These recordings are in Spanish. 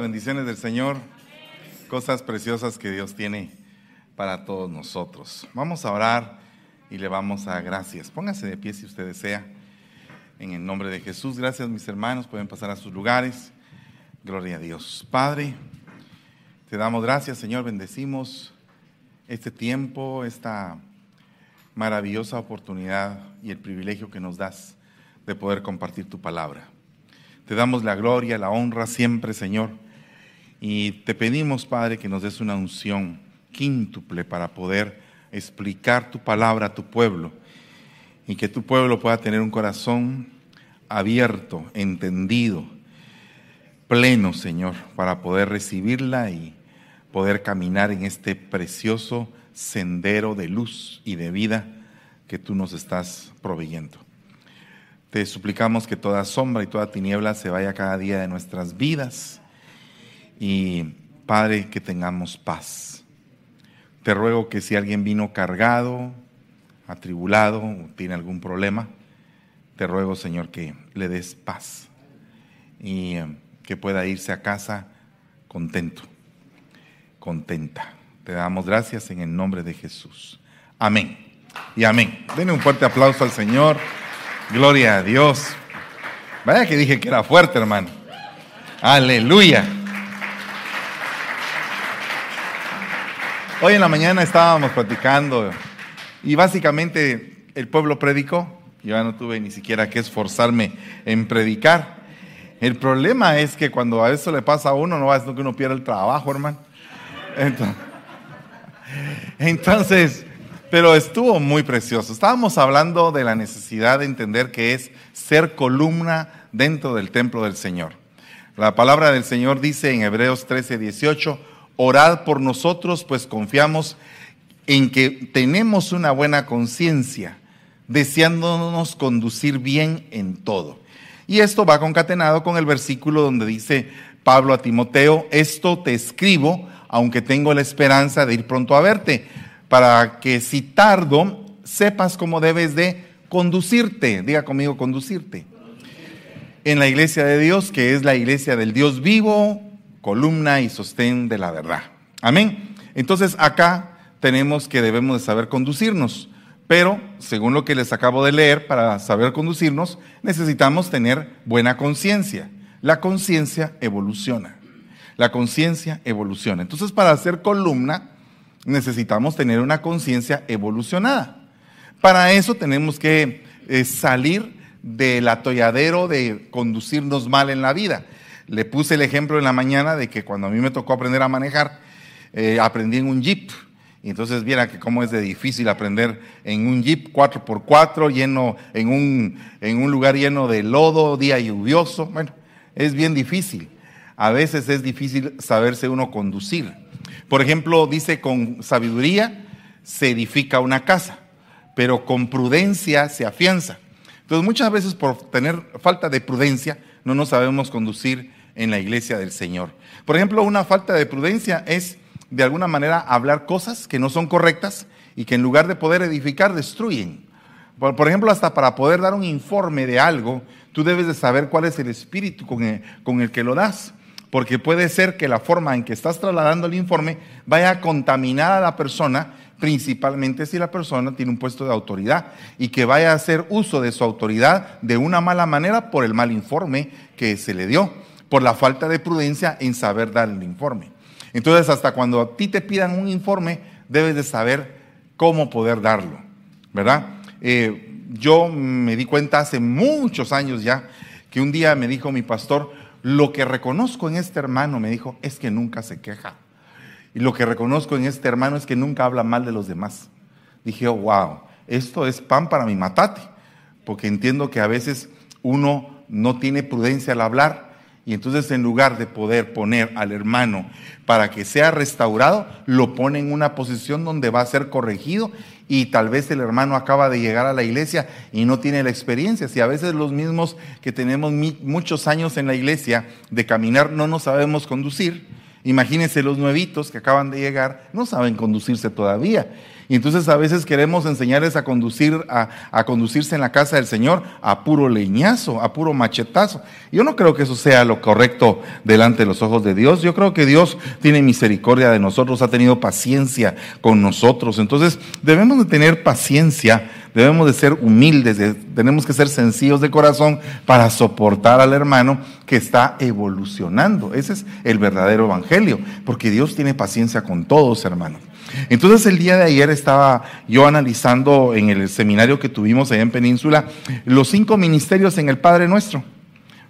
bendiciones del Señor, cosas preciosas que Dios tiene para todos nosotros. Vamos a orar y le vamos a gracias. Póngase de pie si usted desea. En el nombre de Jesús, gracias mis hermanos, pueden pasar a sus lugares. Gloria a Dios. Padre, te damos gracias, Señor, bendecimos este tiempo, esta maravillosa oportunidad y el privilegio que nos das de poder compartir tu palabra. Te damos la gloria, la honra siempre, Señor. Y te pedimos, Padre, que nos des una unción quíntuple para poder explicar tu palabra a tu pueblo y que tu pueblo pueda tener un corazón abierto, entendido, pleno, Señor, para poder recibirla y poder caminar en este precioso sendero de luz y de vida que tú nos estás proveyendo. Te suplicamos que toda sombra y toda tiniebla se vaya cada día de nuestras vidas y Padre, que tengamos paz. Te ruego que si alguien vino cargado, atribulado, tiene algún problema, te ruego, Señor, que le des paz y eh, que pueda irse a casa contento, contenta. Te damos gracias en el nombre de Jesús. Amén. Y amén. Denle un fuerte aplauso al Señor. Gloria a Dios. Vaya que dije que era fuerte, hermano. Aleluya. Hoy en la mañana estábamos platicando y básicamente el pueblo predicó. Yo ya no tuve ni siquiera que esforzarme en predicar. El problema es que cuando a eso le pasa a uno, no va a ser que uno pierda el trabajo, hermano. Entonces, pero estuvo muy precioso. Estábamos hablando de la necesidad de entender que es ser columna dentro del templo del Señor. La palabra del Señor dice en Hebreos 13, 18, orad por nosotros, pues confiamos en que tenemos una buena conciencia, deseándonos conducir bien en todo. Y esto va concatenado con el versículo donde dice Pablo a Timoteo, esto te escribo, aunque tengo la esperanza de ir pronto a verte, para que si tardo, sepas cómo debes de conducirte. Diga conmigo, conducirte. En la iglesia de Dios, que es la iglesia del Dios vivo, columna y sostén de la verdad. Amén. Entonces acá tenemos que debemos de saber conducirnos, pero según lo que les acabo de leer, para saber conducirnos necesitamos tener buena conciencia. La conciencia evoluciona. La conciencia evoluciona. Entonces para hacer columna necesitamos tener una conciencia evolucionada. Para eso tenemos que eh, salir del atolladero de conducirnos mal en la vida. Le puse el ejemplo en la mañana de que cuando a mí me tocó aprender a manejar, eh, aprendí en un jeep. Y entonces viera que cómo es de difícil aprender en un jeep 4x4 lleno, en un, en un lugar lleno de lodo, día lluvioso. Bueno, es bien difícil. A veces es difícil saberse uno conducir. Por ejemplo, dice con sabiduría se edifica una casa, pero con prudencia se afianza. Entonces muchas veces por tener falta de prudencia no nos sabemos conducir en la iglesia del Señor. Por ejemplo, una falta de prudencia es de alguna manera hablar cosas que no son correctas y que en lugar de poder edificar destruyen. Por, ejemplo, hasta para poder dar un informe de algo, tú debes de saber cuál es el espíritu con el, con el que lo das. Porque puede ser que la forma en que estás trasladando el informe vaya a contaminar a la persona, principalmente si la persona tiene un puesto de autoridad y que vaya a hacer uso de su autoridad de una mala manera por el mal informe que se le dio por la falta de prudencia en saber dar el informe. Entonces, hasta cuando a ti te pidan un informe, debes de saber cómo poder darlo, ¿verdad? Eh, yo me di cuenta hace muchos años ya que un día me dijo mi pastor, lo que reconozco en este hermano, me dijo, es que nunca se queja. Y lo que reconozco en este hermano es que nunca habla mal de los demás. Dije, wow, esto es pan para mi matate, porque entiendo que a veces uno no tiene prudencia al hablar y entonces en lugar de poder poner al hermano para que sea restaurado, lo pone en una posición donde va a ser corregido y tal vez el hermano acaba de llegar a la iglesia y no tiene la experiencia. Si a veces los mismos que tenemos muchos años en la iglesia de caminar no nos sabemos conducir, imagínense los nuevitos que acaban de llegar, no saben conducirse todavía. Y entonces a veces queremos enseñarles a conducir, a, conducirse en la casa del Señor a puro leñazo, a puro machetazo. Yo no creo que eso sea lo correcto delante de los ojos de Dios. Yo creo que Dios tiene misericordia de nosotros, ha tenido paciencia con nosotros. Entonces debemos de tener paciencia, debemos de ser humildes, tenemos que ser sencillos de corazón para soportar al hermano que está evolucionando. Ese es el verdadero evangelio, porque Dios tiene paciencia con todos, hermanos. Entonces el día de ayer estaba yo analizando en el seminario que tuvimos allá en Península los cinco ministerios en el Padre Nuestro.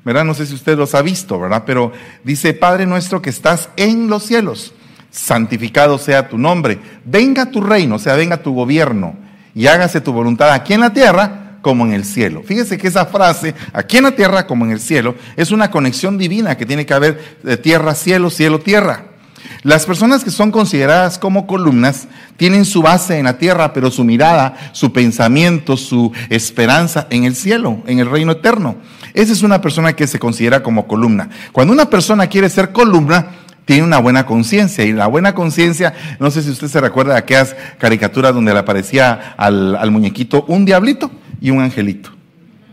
¿Verdad? No sé si usted los ha visto, ¿verdad? Pero dice, Padre nuestro que estás en los cielos, santificado sea tu nombre, venga tu reino, o sea, venga tu gobierno y hágase tu voluntad aquí en la tierra como en el cielo. Fíjese que esa frase, aquí en la tierra como en el cielo, es una conexión divina que tiene que haber de tierra, cielo, cielo, tierra. Las personas que son consideradas como columnas tienen su base en la tierra, pero su mirada, su pensamiento, su esperanza en el cielo, en el reino eterno. Esa es una persona que se considera como columna. Cuando una persona quiere ser columna, tiene una buena conciencia. Y la buena conciencia, no sé si usted se recuerda de aquellas caricaturas donde le aparecía al, al muñequito un diablito y un angelito.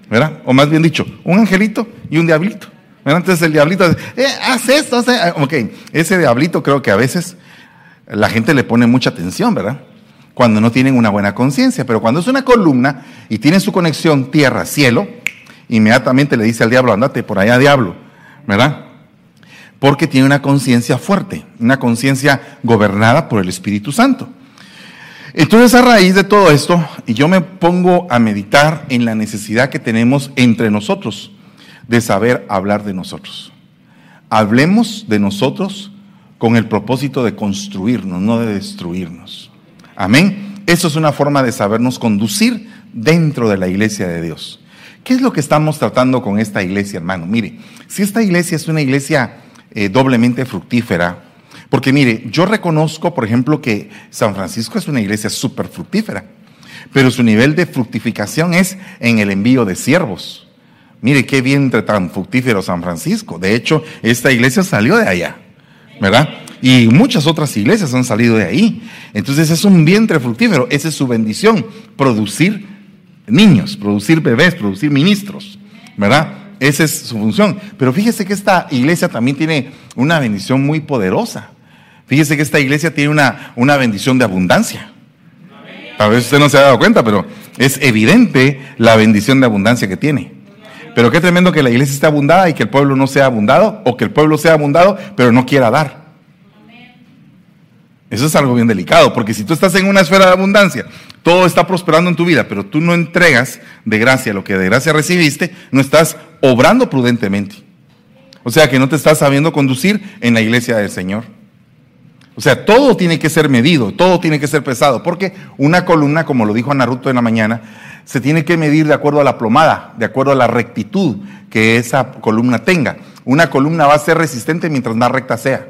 ¿Verdad? O más bien dicho, un angelito y un diablito. Entonces el diablito, eh, haz esto, hace... Ah, ok, ese diablito creo que a veces la gente le pone mucha atención, ¿verdad? Cuando no tienen una buena conciencia, pero cuando es una columna y tiene su conexión tierra-cielo, inmediatamente le dice al diablo, andate por allá, diablo, ¿verdad? Porque tiene una conciencia fuerte, una conciencia gobernada por el Espíritu Santo. Entonces, a raíz de todo esto, yo me pongo a meditar en la necesidad que tenemos entre nosotros de saber hablar de nosotros. Hablemos de nosotros con el propósito de construirnos, no de destruirnos. Amén. Eso es una forma de sabernos conducir dentro de la iglesia de Dios. ¿Qué es lo que estamos tratando con esta iglesia, hermano? Mire, si esta iglesia es una iglesia eh, doblemente fructífera, porque mire, yo reconozco, por ejemplo, que San Francisco es una iglesia súper fructífera, pero su nivel de fructificación es en el envío de siervos. Mire qué vientre tan fructífero San Francisco. De hecho, esta iglesia salió de allá, ¿verdad? Y muchas otras iglesias han salido de ahí. Entonces es un vientre fructífero. Esa es su bendición. Producir niños, producir bebés, producir ministros, ¿verdad? Esa es su función. Pero fíjese que esta iglesia también tiene una bendición muy poderosa. Fíjese que esta iglesia tiene una, una bendición de abundancia. Tal vez usted no se ha dado cuenta, pero es evidente la bendición de abundancia que tiene. Pero qué tremendo que la iglesia esté abundada y que el pueblo no sea abundado, o que el pueblo sea abundado, pero no quiera dar. Eso es algo bien delicado, porque si tú estás en una esfera de abundancia, todo está prosperando en tu vida, pero tú no entregas de gracia lo que de gracia recibiste, no estás obrando prudentemente. O sea que no te estás sabiendo conducir en la iglesia del Señor. O sea, todo tiene que ser medido, todo tiene que ser pesado, porque una columna, como lo dijo Naruto en la mañana, se tiene que medir de acuerdo a la plomada, de acuerdo a la rectitud que esa columna tenga. Una columna va a ser resistente mientras más recta sea.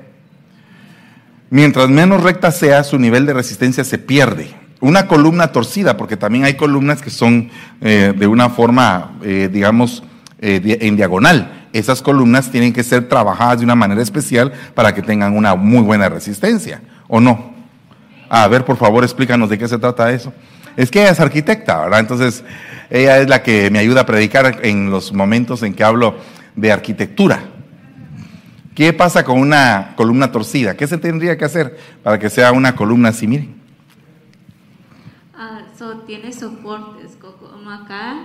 Mientras menos recta sea, su nivel de resistencia se pierde. Una columna torcida, porque también hay columnas que son eh, de una forma, eh, digamos, eh, en diagonal. Esas columnas tienen que ser trabajadas de una manera especial para que tengan una muy buena resistencia, ¿o no? A ver, por favor, explícanos de qué se trata eso. Es que ella es arquitecta, ¿verdad? Entonces, ella es la que me ayuda a predicar en los momentos en que hablo de arquitectura. ¿Qué pasa con una columna torcida? ¿Qué se tendría que hacer para que sea una columna así? Miren. Ah, tiene soportes, como acá.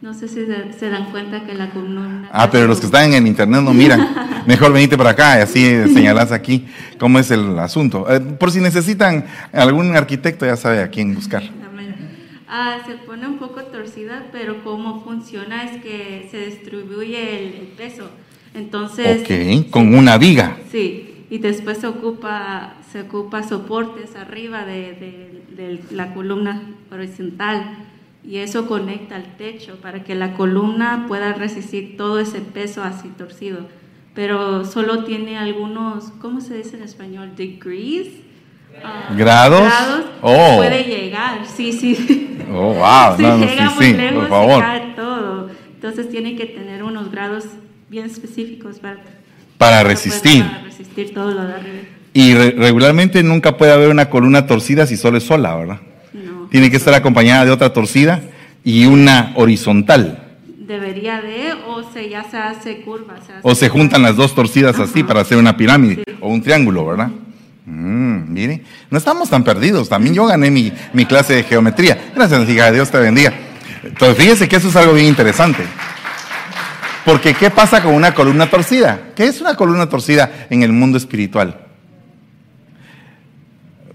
No sé si se, dan cuenta que la columna. Ah, pero los que están en internet no miran. Mejor venite para acá y así señalas aquí cómo es el asunto. Eh, por si necesitan algún arquitecto, ya sabe a quién buscar. Ah, se pone un poco torcida, pero cómo funciona es que se distribuye el, peso. Entonces. Ok, con una viga. Sí, y después se ocupa, se ocupa soportes arriba de, de, la columna horizontal y eso conecta al techo para que la columna pueda resistir todo ese peso así torcido. Pero solo tiene algunos, ¿cómo se dice en español? Degrees Ah, ¿Grados? oh. puede llegar, sí, sí. Oh, wow. Si llega muy lejos, por favor. cae todo. Entonces tiene que tener unos grados bien específicos para, para resistir. Para resistir todo lo de arriba. Y regularmente nunca puede haber una columna torcida si solo es sola, ¿verdad? tiene que estar acompañada de otra torcida y una horizontal. Debería de, o se ya se hace curva. Se hace O se juntan las dos torcidas así para hacer una pirámide Sí. o un triángulo, ¿verdad? Mm, mire, no estamos tan perdidos. También yo gané mi, mi clase de geometría. Gracias, hija. Dios te bendiga. Entonces, fíjese que eso es algo bien interesante. Porque, ¿qué pasa con una columna torcida? ¿Qué es una columna torcida en el mundo espiritual?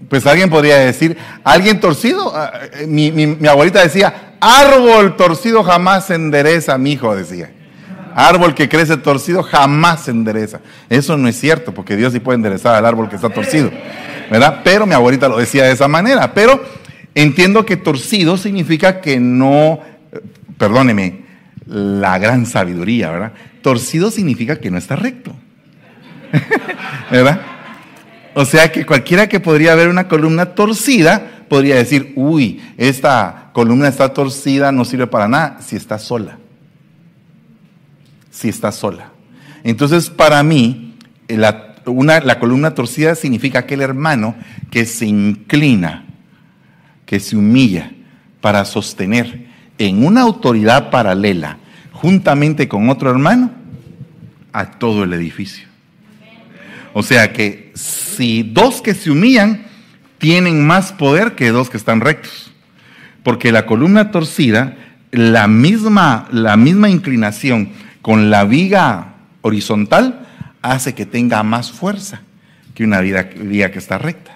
Pues alguien podría decir, alguien torcido. Ah, eh, Mi, mi- mi abuelita decía, árbol torcido jamás se endereza, mi hijo decía. Árbol que crece torcido jamás se endereza. Eso no es cierto, porque Dios sí puede enderezar al árbol que está torcido. ¿Verdad? Pero mi abuelita lo decía de esa manera. Pero entiendo que torcido significa que no, perdóneme, la gran sabiduría, ¿verdad? Torcido significa que no está recto. ¿Verdad? O sea que cualquiera que podría ver una columna torcida podría decir, uy, esta columna está torcida, no sirve para nada, si está sola. Si está sola. Entonces, para mí, la, columna torcida significa aquel hermano que se inclina, que se humilla para sostener en una autoridad paralela, juntamente con otro hermano, a todo el edificio. O sea que si dos que se humillan tienen más poder que dos que están rectos. Porque la columna torcida, la misma, la misma inclinación con la viga horizontal hace que tenga más fuerza que una viga, viga que está recta.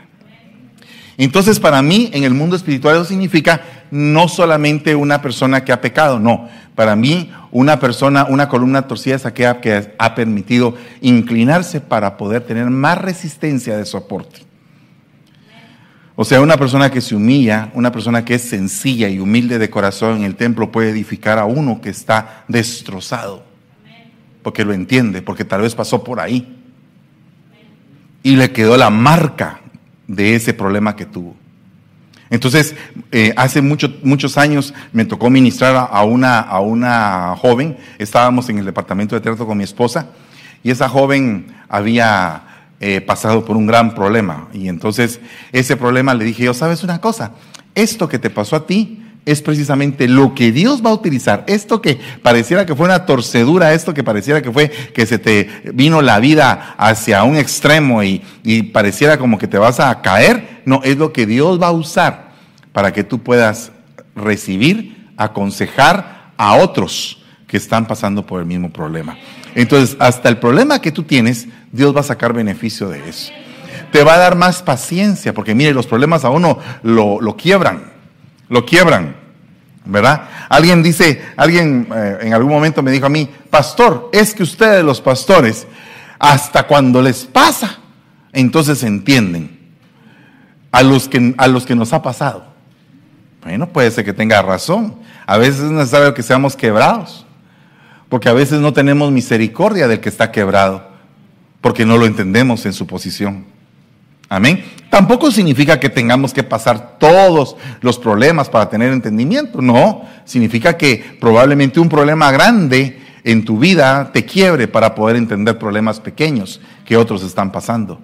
Entonces, para mí, en el mundo espiritual eso significa no solamente una persona que ha pecado, no. Para mí, una persona, una columna torcida es aquella que ha permitido inclinarse para poder tener más resistencia de soporte. O sea, una persona que se humilla, una persona que es sencilla y humilde de corazón en el templo puede edificar a uno que está destrozado. Porque lo entiende, porque tal vez pasó por ahí. Y le quedó la marca de ese problema que tuvo. Entonces, eh, hace mucho- muchos años me tocó ministrar a- a una, a una joven, estábamos en el departamento de teatro con mi esposa, y esa joven había eh, pasado por un gran problema. Y entonces, ese problema le dije yo, ¿sabes una cosa? Esto que te pasó a ti es precisamente lo que Dios va a utilizar. Esto que pareciera que fue una torcedura, esto que pareciera que fue que se te vino la vida hacia un extremo y, pareciera como que te vas a caer, no, es lo que Dios va a usar para que tú puedas recibir, aconsejar a otros que están pasando por el mismo problema. Entonces, hasta el problema que tú tienes, Dios va a sacar beneficio de eso. Te va a dar más paciencia, porque mire, los problemas a uno lo, lo quiebran, lo quiebran, ¿verdad? Alguien dice, alguien eh, en algún momento me dijo a mí, pastor, es que ustedes los pastores, hasta cuando les pasa, entonces entienden a los que, a los que nos ha pasado. Bueno, puede ser que tenga razón. A veces es necesario que seamos quebrados, porque a veces no tenemos misericordia del que está quebrado, porque no lo entendemos en su posición. Amén. Tampoco significa que tengamos que pasar todos los problemas para tener entendimiento. No, significa que probablemente un problema grande en tu vida te quiebre para poder entender problemas pequeños que otros están pasando.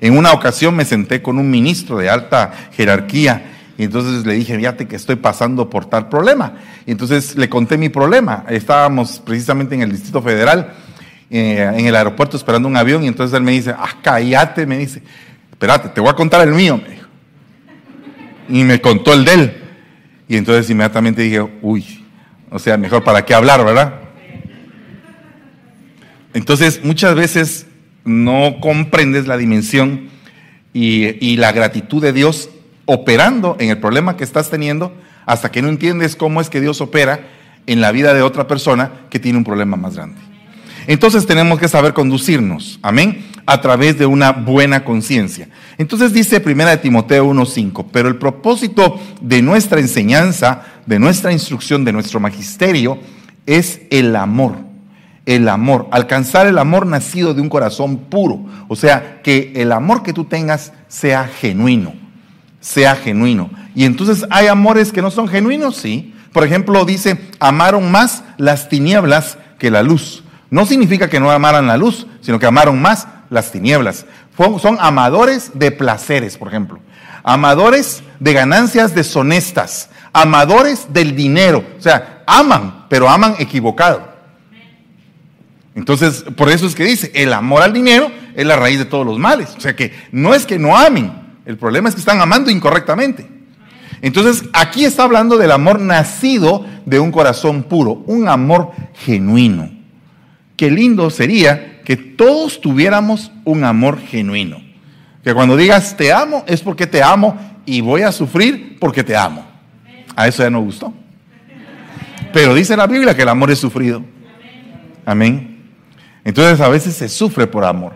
En una ocasión me senté con un ministro de alta jerarquía y entonces le dije, fíjate que estoy pasando por tal problema. Y entonces le conté mi problema. Estábamos precisamente en el Distrito Federal, eh, en el aeropuerto esperando un avión y entonces él me dice, ah, cállate, me dice, espérate, te voy a contar el mío, me dijo. Y me contó el de él. Y entonces inmediatamente dije, uy, o sea, mejor para qué hablar, ¿verdad? Entonces, muchas veces no comprendes la dimensión y, y la gratitud de Dios operando en el problema que estás teniendo hasta que no entiendes cómo es que Dios opera en la vida de otra persona que tiene un problema más grande. Entonces tenemos que saber conducirnos, amén, a través de una buena conciencia. Entonces dice 1 de Timoteo 1:5, pero el propósito de nuestra enseñanza, de nuestra instrucción, de nuestro magisterio es el amor. El amor, alcanzar el amor nacido de un corazón puro, o sea, que el amor que tú tengas sea genuino, sea genuino. Y entonces hay amores que no son genuinos, sí. Por ejemplo, dice, amaron más las tinieblas que la luz. No significa que no amaran la luz, sino que amaron más las tinieblas. Son amadores de placeres, por ejemplo. Amadores de ganancias deshonestas. Amadores del dinero. O sea, aman, pero aman equivocado. Entonces, por eso es que dice, el amor al dinero es la raíz de todos los males. O sea que no es que no amen, el problema es que están amando incorrectamente. Entonces, aquí está hablando del amor nacido de un corazón puro, un amor genuino. Qué lindo sería que todos tuviéramos un amor genuino. Que cuando digas te amo es porque te amo y voy a sufrir porque te amo. A eso ya no gustó. Pero dice la Biblia que el amor es sufrido. Amén. Entonces a veces se sufre por amor.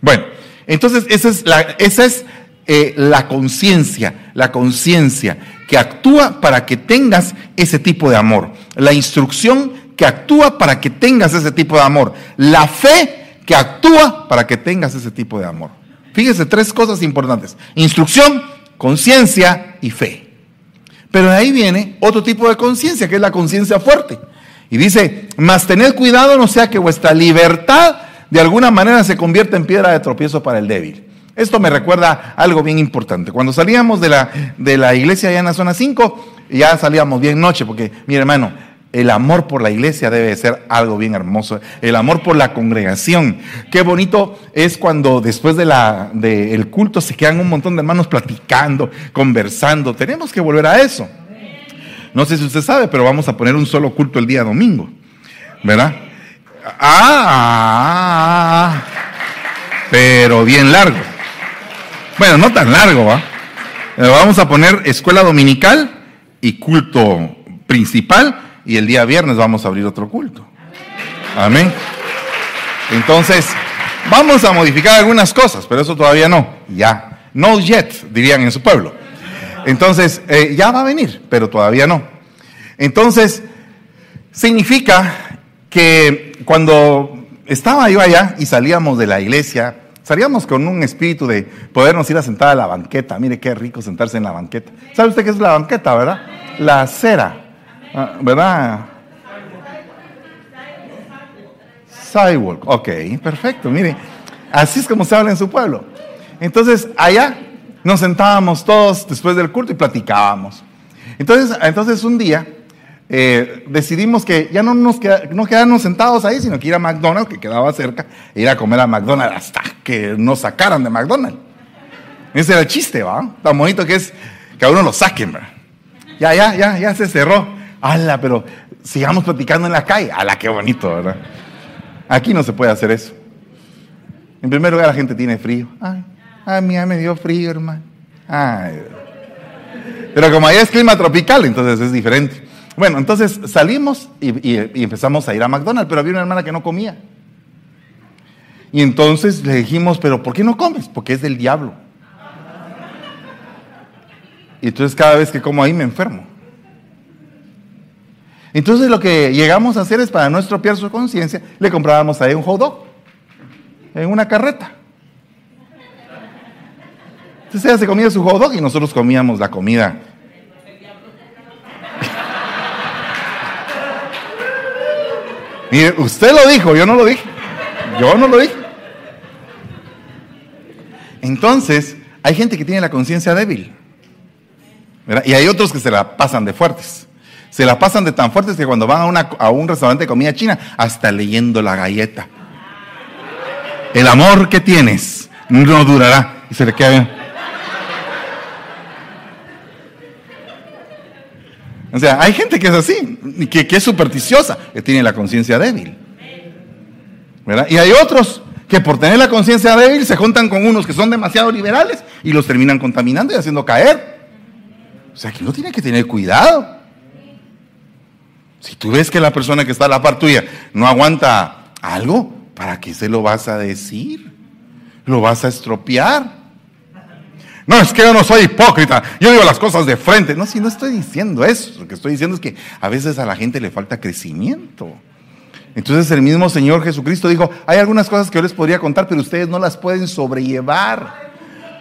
Bueno, entonces esa es la, esa es, eh, la conciencia, la conciencia que actúa para que tengas ese tipo de amor. La instrucción que actúa para que tengas ese tipo de amor. La fe que actúa para que tengas ese tipo de amor. Fíjese, tres cosas importantes. Instrucción, conciencia y fe. Pero de ahí viene otro tipo de conciencia, que es la conciencia fuerte. Y dice, mas tened cuidado no sea que vuestra libertad de alguna manera se convierta en piedra de tropiezo para el débil. Esto me recuerda algo bien importante. Cuando salíamos de la, de la iglesia allá en la zona 5, ya salíamos bien noche, porque mi hermano, el amor por la iglesia debe ser algo bien hermoso. El amor por la congregación. Qué bonito es cuando después del de culto se quedan un montón de hermanos platicando, conversando. Tenemos que volver a eso. No sé si usted sabe, pero vamos a poner un solo culto el día domingo. ¿Verdad? Ah, pero bien largo. Bueno, no tan largo, ¿va? Vamos a poner escuela dominical y culto principal y el día viernes vamos a abrir otro culto. Amén. Entonces, vamos a modificar algunas cosas, pero eso todavía no. Ya. No yet, dirían en su pueblo. Entonces, eh, ya va a venir, pero todavía no. Entonces, significa que cuando estaba yo allá y salíamos de la iglesia, salíamos con un espíritu de podernos ir a sentar a la banqueta. Mire qué rico sentarse en la banqueta. ¿Sabe usted qué es la banqueta, verdad? La acera, ah, ¿verdad? Sidewalk. Ok, perfecto. Mire, así es como se habla en su pueblo. Entonces, allá nos sentábamos todos después del culto y platicábamos. Entonces, entonces un día eh, decidimos que ya no nos no quedarnos sentados ahí, sino que ir a McDonald's, que quedaba cerca, e ir a comer a McDonald's hasta que nos sacaran de McDonald's. Ese era el chiste, ¿va? Tan bonito que es que a uno lo saquen, ¿verdad? Ya, ya, ya, ya se cerró. ¡Hala! Pero sigamos platicando en la calle. ¡Hala, qué bonito, ¿verdad? Aquí no se puede hacer eso. En primer lugar, la gente tiene frío. Ay, a mí me dio frío, hermano. Ay. Pero como allá es clima tropical, entonces es diferente. Bueno, entonces salimos y, empezamos a ir a McDonald's, pero había una hermana que no comía. Y entonces le dijimos, pero ¿por qué no comes? Porque es del diablo. Y entonces cada vez que como ahí me enfermo. Entonces lo que llegamos a hacer es para no estropear su conciencia, le comprábamos ahí un hot dog en una carreta. Entonces ella se comía su hot dog y nosotros comíamos la comida. Mire, usted lo dijo, yo no lo dije. Yo no lo dije. Entonces, hay gente que tiene la conciencia débil. Y hay otros que se la pasan de fuertes. Se la pasan de tan fuertes que cuando van a, a un restaurante de comida china, hasta leyendo la galleta. El amor que tienes no durará. Y se le queda bien. O sea, hay gente que es así, que, que es supersticiosa, que tiene la conciencia débil. ¿verdad? Y hay otros que por tener la conciencia débil se juntan con unos que son demasiado liberales y los terminan contaminando y haciendo caer. O sea, que uno tiene que tener cuidado. Si tú ves que la persona que está a la par tuya no aguanta algo, ¿para qué se lo vas a decir? Lo vas a estropear. No, es que yo no soy hipócrita. Yo digo las cosas de frente. No, si no estoy diciendo eso. Lo que estoy diciendo es que a veces a la gente le falta crecimiento. Entonces el mismo Señor Jesucristo dijo, hay algunas cosas que yo les podría contar, pero ustedes no las pueden sobrellevar.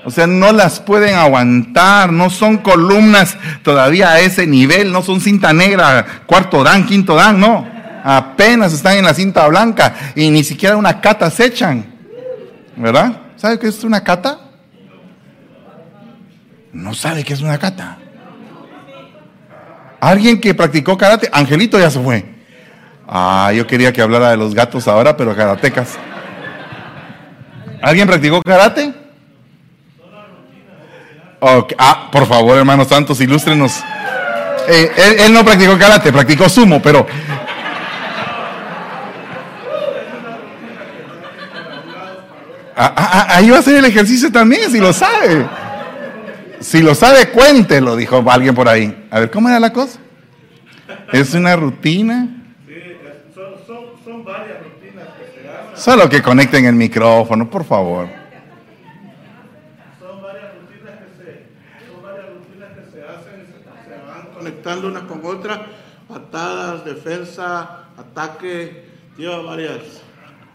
O sea, no las pueden aguantar, no son columnas todavía a ese nivel, no son cinta negra, cuarto dan, quinto dan, no. Apenas están en la cinta blanca y ni siquiera una cata se echan. ¿Verdad? ¿Sabe qué es una kata? No sabe qué es una kata. Alguien que practicó karate, Angelito ya se fue. Ah, yo quería que hablara de los gatos ahora, pero karatecas. ¿Alguien practicó karate? Ah, por favor, hermanos santos, ilústrenos. Eh, él, no practicó karate, practicó sumo, pero... Ah, ah, ahí va a ser el ejercicio también, si lo sabe. Si lo sabe, cuéntelo, dijo alguien por ahí. A ver, ¿cómo era la cosa? ¿Es una rutina? Sí, son, varias rutinas que se. Solo que conecten el micrófono, por favor. Son varias rutinas que se, son varias rutinas que se hacen y se, van conectando una con otra. Patadas, defensa, ataque, lleva varias.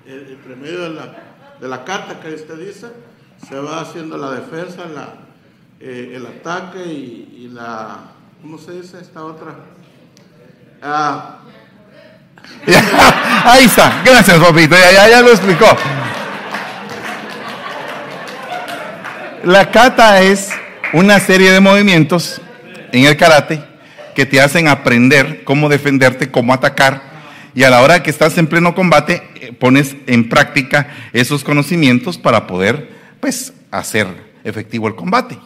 Entre medio de la, de la carta que usted dice, se va haciendo la defensa, la, eh, el ataque y, la, ¿cómo se dice esta otra? Ah. Ahí está, gracias papito, ya, ya, lo explicó. La kata es una serie de movimientos en el karate que te hacen aprender cómo defenderte, cómo atacar. Y a la hora que estás en pleno combate, eh, pones en práctica esos conocimientos para poder, pues, hacer efectivo el combate.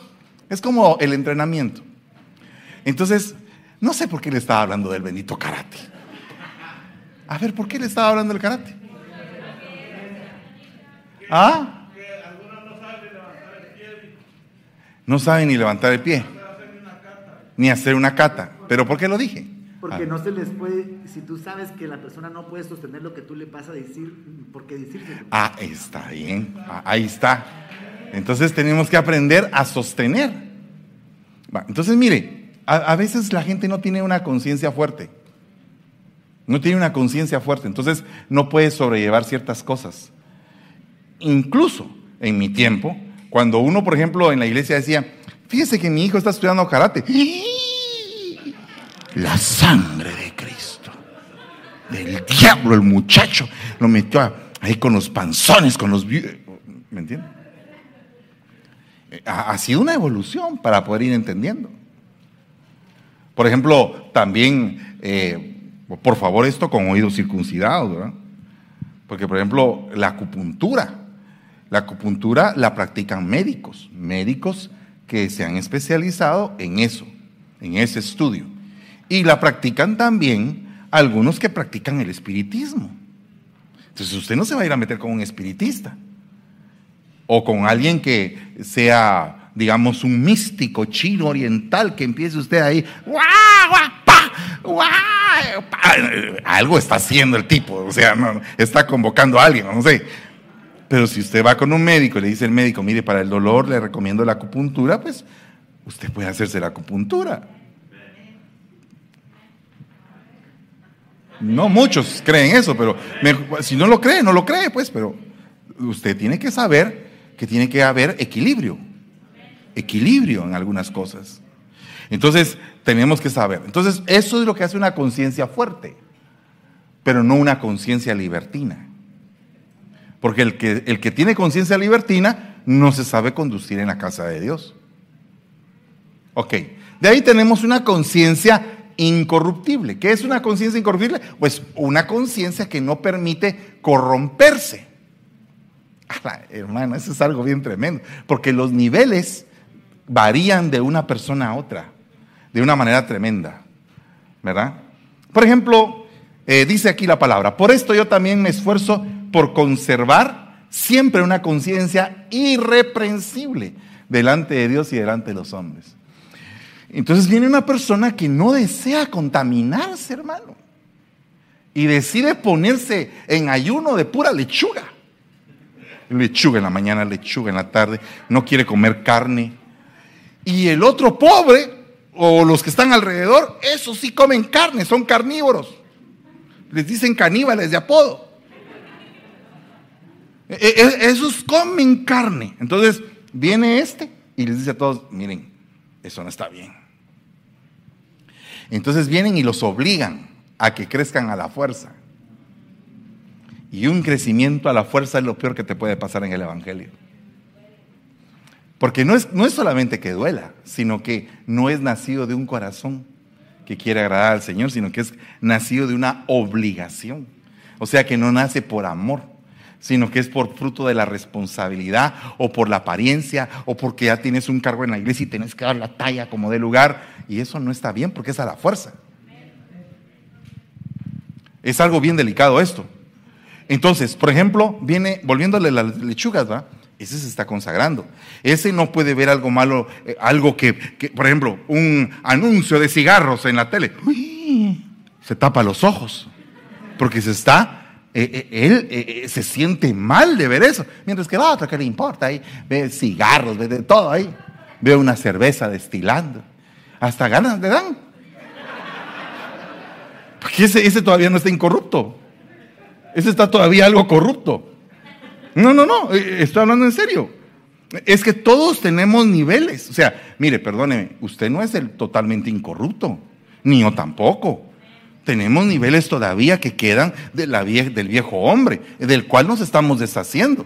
Es como el entrenamiento. Entonces, no sé por qué le estaba hablando del bendito karate. A ver, ¿por qué le estaba hablando del karate? ¿Ah? No saben ni levantar el pie. Ni hacer una cata. ¿Pero por qué lo dije? Porque ah. no se les puede, si tú sabes que la persona no puede sostener lo que tú le vas a decir, ¿por qué decirlo? Ah, está bien. Ah, ahí está. Entonces tenemos que aprender a sostener. Entonces mire, a, veces la gente no tiene una conciencia fuerte. No tiene una conciencia fuerte, entonces no puede sobrellevar ciertas cosas. Incluso en mi tiempo, cuando uno, por ejemplo, en la iglesia decía, fíjese que mi hijo está estudiando karate. La sangre de Cristo, del diablo, el muchacho, lo metió ahí con los panzones, con los... ¿Me entiendes? ha, sido una evolución para poder ir entendiendo. Por ejemplo, también, eh, por favor, esto con oídos circuncidados, ¿verdad? Porque, por ejemplo, la acupuntura, la acupuntura la practican médicos, médicos que se han especializado en eso, en ese estudio. Y la practican también algunos que practican el espiritismo. Entonces usted no se va a ir a meter con un espiritista o con alguien que sea, digamos, un místico chino oriental, que empiece usted ahí, algo está haciendo el tipo, o sea, no, está convocando a alguien, no sé. Pero si usted va con un médico y le dice al médico, mire, para el dolor le recomiendo la acupuntura, pues usted puede hacerse la acupuntura. No muchos creen eso, pero si no lo cree, no lo cree, pues, pero usted tiene que saber que tiene que haber equilibrio. Equilibrio en algunas cosas. Entonces, tenemos que saber. Entonces, eso es lo que hace una conciencia fuerte, pero no una conciencia libertina. Porque el que, el que tiene conciencia libertina no se sabe conducir en la casa de Dios. Ok, de ahí tenemos una conciencia incorruptible. ¿Qué es una conciencia incorruptible? Pues una conciencia que no permite corromperse. hermano, eso es algo bien tremendo, porque los niveles varían de una persona a otra, de una manera tremenda, ¿verdad? Por ejemplo, eh, dice aquí la palabra, por esto yo también me esfuerzo por conservar siempre una conciencia irreprensible delante de Dios y delante de los hombres. Entonces viene una persona que no desea contaminarse, hermano, y decide ponerse en ayuno de pura lechuga lechuga en la mañana, lechuga en la tarde, no quiere comer carne. Y el otro pobre, o los que están alrededor, esos sí comen carne, son carnívoros. Les dicen caníbales de apodo. E, e, esos comen carne. Entonces viene este y les dice a todos, miren, eso no está bien. Entonces vienen y los obligan a que crezcan a la fuerza. Y un crecimiento a la fuerza es lo peor que te puede pasar en el Evangelio. Porque no es, no es solamente que duela, sino que no es nacido de un corazón que quiere agradar al Señor, sino que es nacido de una obligación. O sea que no nace por amor, sino que es por fruto de la responsabilidad o por la apariencia o porque ya tienes un cargo en la iglesia y tienes que dar la talla como de lugar. Y eso no está bien porque es a la fuerza. Es algo bien delicado esto. Entonces, por ejemplo, viene, volviéndole las lechugas, ¿va? Ese se está consagrando. Ese no puede ver algo malo, eh, algo que, que, por ejemplo, un anuncio de cigarros en la tele. Uy, se tapa los ojos. Porque se está, eh, eh, él eh, se siente mal de ver eso. Mientras que la otra, que le importa? Ahí ve cigarros, ve de todo ahí. Ve una cerveza destilando. Hasta ganas le dan. Porque ese, ese todavía no está incorrupto. Ese está todavía algo corrupto. No, no, no, estoy hablando en serio. Es que todos tenemos niveles. O sea, mire, perdóneme, usted no es el totalmente incorrupto, ni yo tampoco. Tenemos niveles todavía que quedan de la del viejo hombre, del cual nos estamos deshaciendo.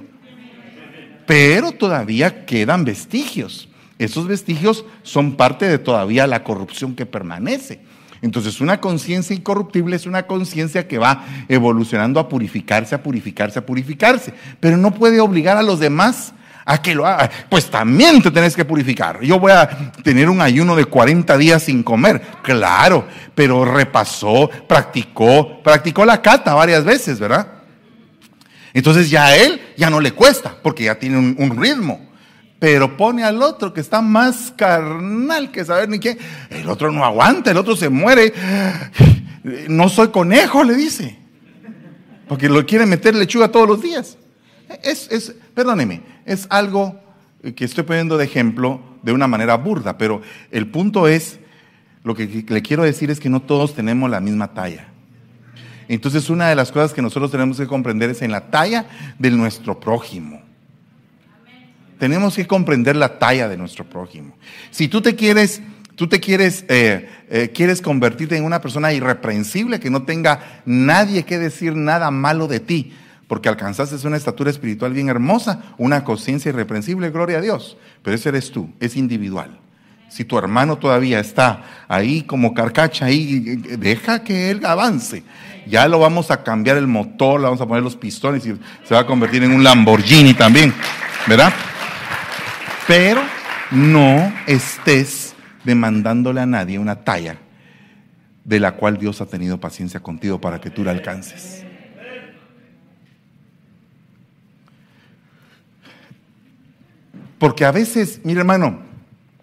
Pero todavía quedan vestigios. Esos vestigios son parte de todavía la corrupción que permanece. Entonces una conciencia incorruptible es una conciencia que va evolucionando a purificarse, a purificarse, a purificarse, pero no puede obligar a los demás a que lo haga. Pues también te tenés que purificar. Yo voy a tener un ayuno de 40 días sin comer, claro, pero repasó, practicó, practicó la cata varias veces, ¿verdad? Entonces ya a él ya no le cuesta, porque ya tiene un, un ritmo pero pone al otro que está más carnal que saber ni qué. El otro no aguanta, el otro se muere. No soy conejo, le dice. Porque lo quiere meter lechuga todos los días. Es, es, perdóneme, es algo que estoy poniendo de ejemplo de una manera burda, pero el punto es, lo que le quiero decir es que no todos tenemos la misma talla. Entonces una de las cosas que nosotros tenemos que comprender es en la talla de nuestro prójimo tenemos que comprender la talla de nuestro prójimo. Si tú te quieres, tú te quieres, eh, eh, quieres convertirte en una persona irreprensible, que no tenga nadie que decir nada malo de ti, porque alcanzaste una estatura espiritual bien hermosa, una conciencia irreprensible, gloria a Dios. Pero ese eres tú, es individual. Si tu hermano todavía está ahí como carcacha, ahí, deja que él avance. Ya lo vamos a cambiar el motor, le vamos a poner los pistones y se va a convertir en un Lamborghini también, ¿verdad? Pero no estés demandándole a nadie una talla de la cual Dios ha tenido paciencia contigo para que tú la alcances. Porque a veces, mire hermano,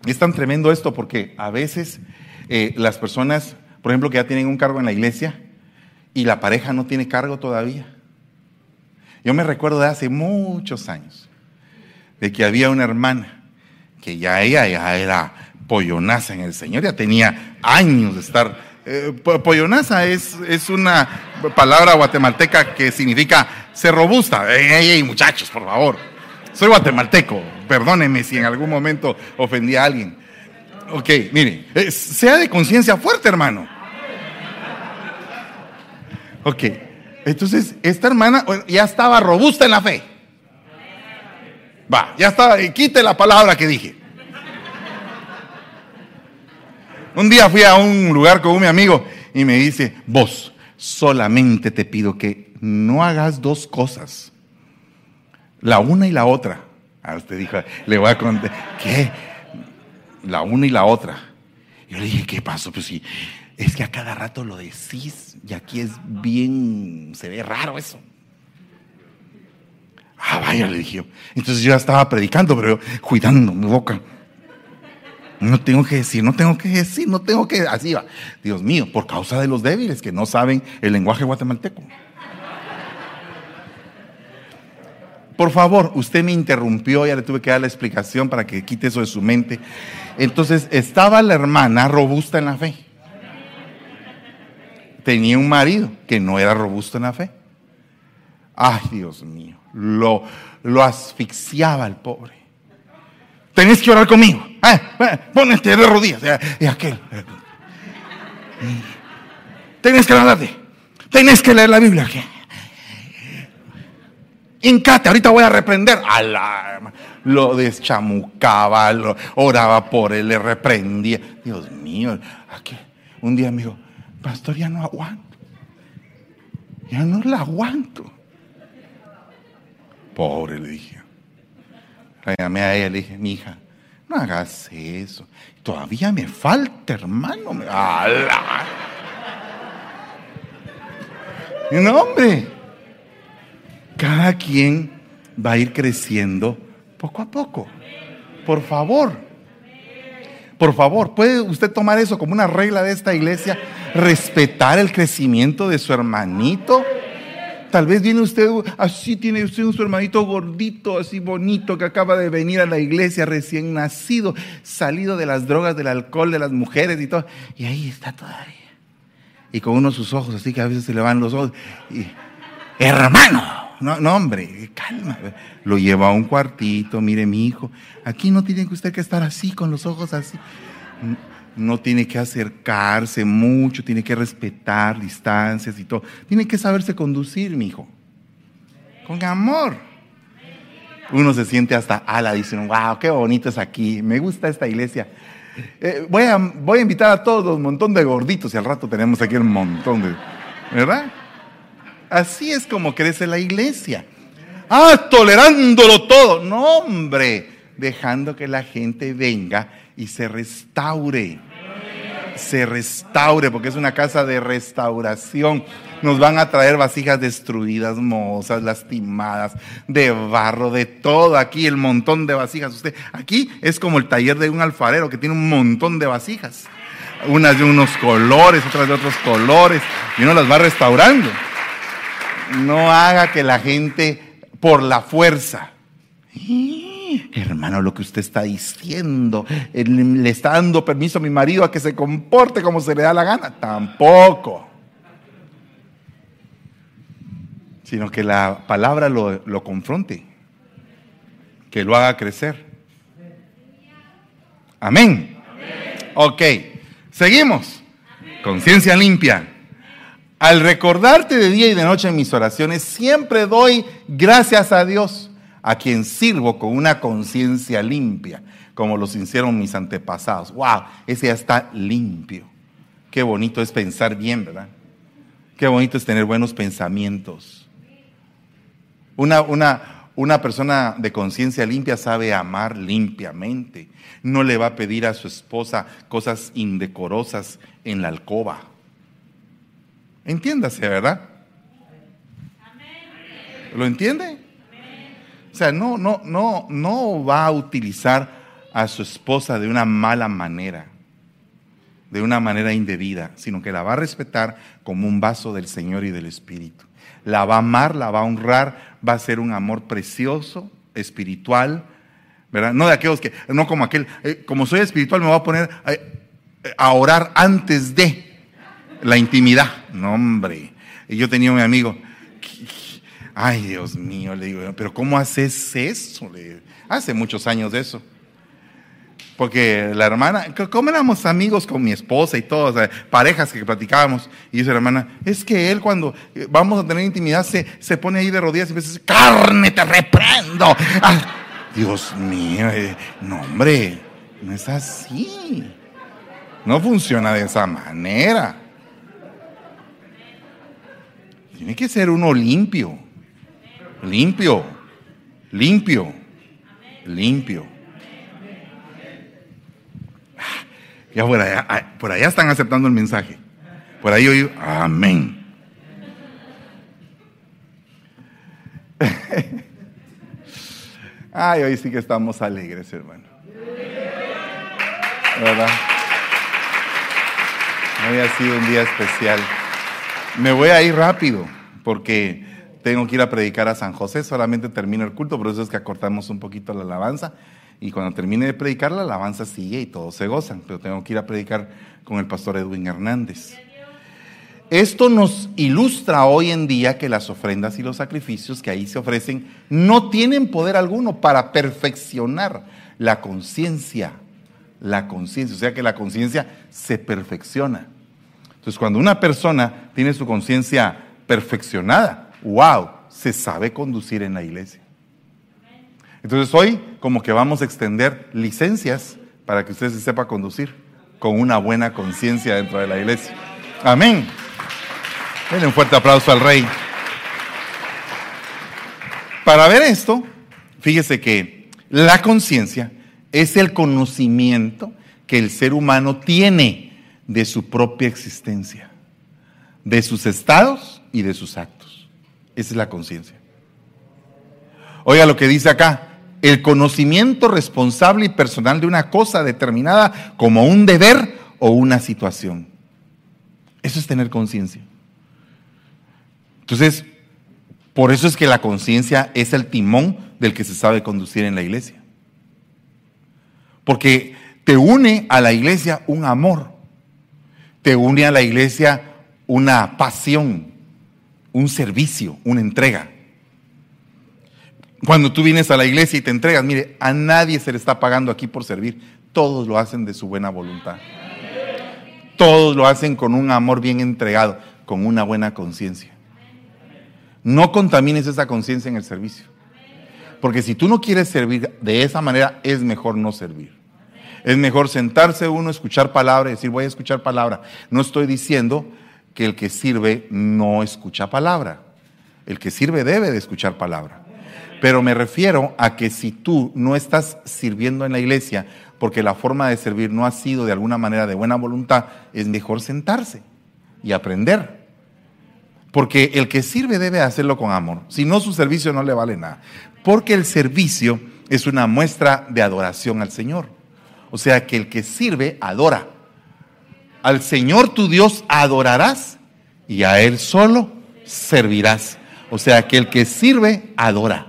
es tan tremendo esto porque a veces eh, las personas, por ejemplo, que ya tienen un cargo en la iglesia y la pareja no tiene cargo todavía. Yo me recuerdo de hace muchos años de que había una hermana que ya ella ya era pollonaza en el Señor, ya tenía años de estar. Eh, pollonaza es, es una palabra guatemalteca que significa ser robusta. Ey, muchachos, por favor. Soy guatemalteco, perdónenme si en algún momento ofendí a alguien. Ok, mire, eh, sea de conciencia fuerte, hermano. Ok, entonces esta hermana ya estaba robusta en la fe. Va, ya está, quite la palabra que dije. Un día fui a un lugar con un mi amigo y me dice, vos, solamente te pido que no hagas dos cosas. La una y la otra. A ah, usted dijo, le voy a contar, ¿qué? La una y la otra. Yo le dije, ¿qué pasó? Pues sí, es que a cada rato lo decís y aquí es bien, se ve raro eso. Ah, vaya, le dije. Entonces yo ya estaba predicando, pero cuidando mi boca. No tengo que decir, no tengo que decir, no tengo que. Así va. Dios mío, por causa de los débiles que no saben el lenguaje guatemalteco. Por favor, usted me interrumpió, ya le tuve que dar la explicación para que quite eso de su mente. Entonces, estaba la hermana robusta en la fe. Tenía un marido que no era robusto en la fe. Ay, Dios mío lo, asfixiaba al pobre. Tenés que orar conmigo. Eh, ponete de rodillas. Y aquel. Tenés que orarte. Tenés que leer la Biblia. Incate, ahorita voy a reprender. A lo deschamucaba, oraba por él, le reprendía. Dios mío, aquí, un día me dijo, pastor, ya no aguanto. Ya no la aguanto. Pobre, le dije. Le llamé a ella, le dije, mi hija, no hagas eso. Todavía me falta, hermano. ¡Ala! No, hombre. Cada quien va a ir creciendo poco a poco. Por favor. Por favor, ¿puede usted tomar eso como una regla de esta iglesia? Respetar el crecimiento de su hermanito. Tal vez viene usted, así tiene usted un su hermanito gordito, así bonito, que acaba de venir a la iglesia recién nacido, salido de las drogas, del alcohol, de las mujeres y todo. Y ahí está todavía. Y con uno de sus ojos, así que a veces se le van los ojos. Y, hermano, no, no, hombre, calma. Lo lleva a un cuartito, mire mi hijo. Aquí no tiene usted que estar así, con los ojos así. No tiene que acercarse mucho, tiene que respetar distancias y todo. Tiene que saberse conducir, mi hijo. Con amor. Uno se siente hasta ala, dice, wow, qué bonito es aquí. Me gusta esta iglesia. Eh, voy, a, voy a invitar a todos un montón de gorditos y al rato tenemos aquí un montón de... ¿Verdad? Así es como crece la iglesia. Ah, tolerándolo todo. No, hombre, dejando que la gente venga y se restaure se restaure, porque es una casa de restauración. Nos van a traer vasijas destruidas, mozas, lastimadas, de barro, de todo. Aquí el montón de vasijas. Usted, aquí es como el taller de un alfarero que tiene un montón de vasijas. Unas de unos colores, otras de otros colores. Y uno las va restaurando. No haga que la gente por la fuerza hermano, lo que usted está diciendo, le está dando permiso a mi marido a que se comporte como se le da la gana. Tampoco. Sino que la palabra lo, lo confronte, que lo haga crecer. Amén. Ok, seguimos. Conciencia limpia. Al recordarte de día y de noche en mis oraciones, siempre doy gracias a Dios a quien sirvo con una conciencia limpia, como los hicieron mis antepasados. ¡Wow! Ese ya está limpio. Qué bonito es pensar bien, ¿verdad? Qué bonito es tener buenos pensamientos. Una, una, una persona de conciencia limpia sabe amar limpiamente. No le va a pedir a su esposa cosas indecorosas en la alcoba. Entiéndase, ¿verdad? ¿Lo entiende? O sea, no, no, no, no va a utilizar a su esposa de una mala manera, de una manera indebida, sino que la va a respetar como un vaso del Señor y del Espíritu. La va a amar, la va a honrar, va a ser un amor precioso, espiritual, ¿verdad? No de aquellos que, no como aquel, eh, como soy espiritual me voy a poner eh, a orar antes de la intimidad. No, hombre. Yo tenía un amigo, Ay, Dios mío, le digo, pero ¿cómo haces eso? hace muchos años eso. Porque la hermana, ¿cómo éramos amigos con mi esposa y todos, parejas que platicábamos? Y dice la hermana, es que él cuando eh, vamos a tener intimidad se, se pone ahí de rodillas y dice, carne, te reprendo. Dios mío, eh, no hombre, no es así. No funciona de esa manera. Tiene que ser uno limpio. Limpio, limpio, limpio. Ya por allá, ah, por allá están aceptando el mensaje. Por ahí oí, amén. Ay, hoy sí que estamos alegres, hermano. ¿Verdad? Hoy ha sido un día especial. Me voy a ir rápido porque tengo que ir a predicar a San José, solamente termino el culto, por eso es que acortamos un poquito la alabanza. Y cuando termine de predicar, la alabanza sigue y todos se gozan, pero tengo que ir a predicar con el pastor Edwin Hernández. Esto nos ilustra hoy en día que las ofrendas y los sacrificios que ahí se ofrecen no tienen poder alguno para perfeccionar la conciencia. La conciencia, o sea que la conciencia se perfecciona. Entonces, cuando una persona tiene su conciencia perfeccionada, wow, se sabe conducir en la iglesia. Entonces hoy como que vamos a extender licencias para que usted se sepa conducir con una buena conciencia dentro de la iglesia. Amén. Denle un fuerte aplauso al rey. Para ver esto, fíjese que la conciencia es el conocimiento que el ser humano tiene de su propia existencia, de sus estados y de sus actos. Esa es la conciencia. Oiga lo que dice acá, el conocimiento responsable y personal de una cosa determinada como un deber o una situación. Eso es tener conciencia. Entonces, por eso es que la conciencia es el timón del que se sabe conducir en la iglesia. Porque te une a la iglesia un amor, te une a la iglesia una pasión, un servicio, una entrega. Cuando tú vienes a la iglesia y te entregas, mire, a nadie se le está pagando aquí por servir. Todos lo hacen de su buena voluntad. Todos lo hacen con un amor bien entregado, con una buena conciencia. No contamines esa conciencia en el servicio. Porque si tú no quieres servir de esa manera, es mejor no servir. Es mejor sentarse uno, escuchar palabra y decir, voy a escuchar palabra. No estoy diciendo que el que sirve no escucha palabra. El que sirve debe de escuchar palabra. Pero me refiero a que si tú no estás sirviendo en la iglesia porque la forma de servir no ha sido de alguna manera de buena voluntad, es mejor sentarse y aprender. Porque el que sirve debe hacerlo con amor. Si no, su servicio no le vale nada. Porque el servicio es una muestra de adoración al Señor. O sea que el que sirve adora. Al Señor tu Dios adorarás y a Él solo servirás. O sea que el que sirve adora.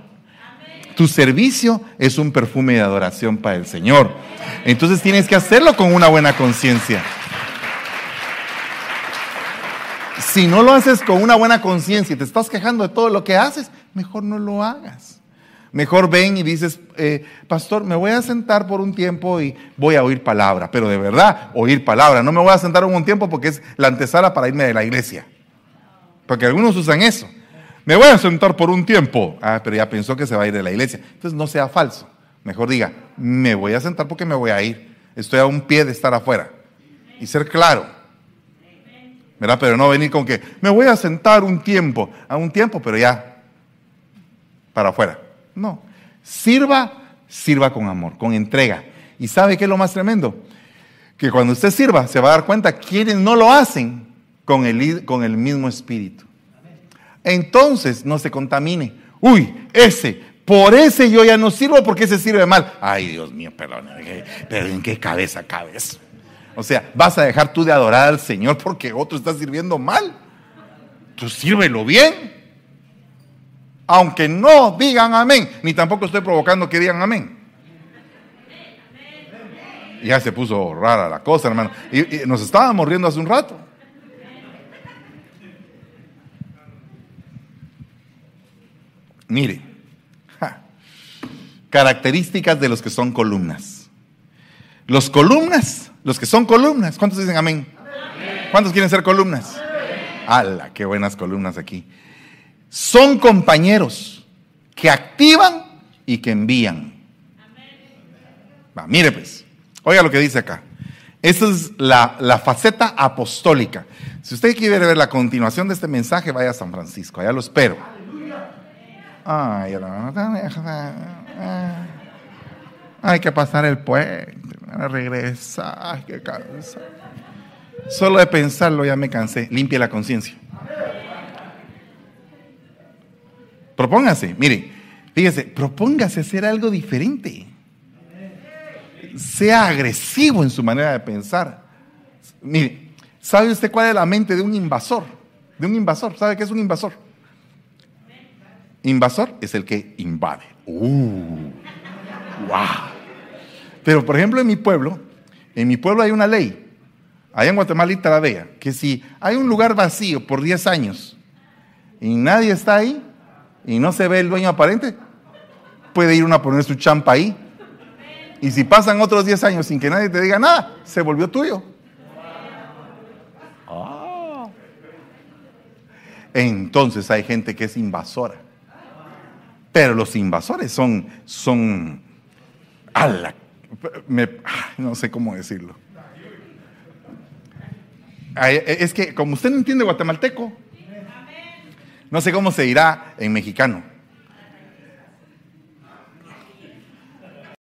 Tu servicio es un perfume de adoración para el Señor. Entonces tienes que hacerlo con una buena conciencia. Si no lo haces con una buena conciencia y te estás quejando de todo lo que haces, mejor no lo hagas. Mejor ven y dices, eh, pastor, me voy a sentar por un tiempo y voy a oír palabra, pero de verdad, oír palabra. No me voy a sentar un tiempo porque es la antesala para irme de la iglesia. Porque algunos usan eso. Me voy a sentar por un tiempo. Ah, pero ya pensó que se va a ir de la iglesia. Entonces no sea falso. Mejor diga, me voy a sentar porque me voy a ir. Estoy a un pie de estar afuera. Y ser claro. ¿Verdad? Pero no venir con que me voy a sentar un tiempo. A un tiempo, pero ya para afuera. No. Sirva, sirva con amor, con entrega. ¿Y sabe qué es lo más tremendo? Que cuando usted sirva, se va a dar cuenta quienes no lo hacen con el, con el mismo espíritu entonces no se contamine. Uy, ese, por ese yo ya no sirvo porque ese sirve mal. Ay, Dios mío, perdón, pero ¿en qué cabeza cabe eso? O sea, vas a dejar tú de adorar al Señor porque otro está sirviendo mal. Tú sírvelo bien. Aunque no digan amén, ni tampoco estoy provocando que digan amén. Ya se puso rara la cosa, hermano. Y, nos estábamos riendo hace un rato. Mire, características de los que son columnas. Los columnas, los que son columnas, ¿cuántos dicen amén? ¿Cuántos quieren ser columnas? ¡Hala! ¡Qué buenas columnas aquí! Son compañeros que activan y que envían. Va, mire pues, oiga lo que dice acá. Esa es la, la, faceta apostólica. Si usted quiere ver la continuación de este mensaje, vaya a San Francisco, allá lo espero. Ay, hay que pasar el puente, regresar, qué cansa. Solo de pensarlo ya me cansé. Limpie la conciencia. Propóngase, mire, fíjese, propóngase hacer algo diferente. Sea agresivo en su manera de pensar. Mire, ¿sabe usted cuál es la mente de un invasor? De un invasor, ¿sabe qué es un invasor? Invasor es el que invade. Uh, wow. Pero por ejemplo en mi pueblo, en mi pueblo hay una ley, allá en Guatemala la vea, que si hay un lugar vacío por 10 años y nadie está ahí y no se ve el dueño aparente, puede ir uno a poner su champa ahí. Y si pasan otros 10 años sin que nadie te diga nada, se volvió tuyo. Ah. Entonces hay gente que es invasora Pero los invasores son, son, ala, me- ay, no sé cómo decirlo. Es que como usted no entiende guatemalteco, no sé cómo se dirá en mexicano.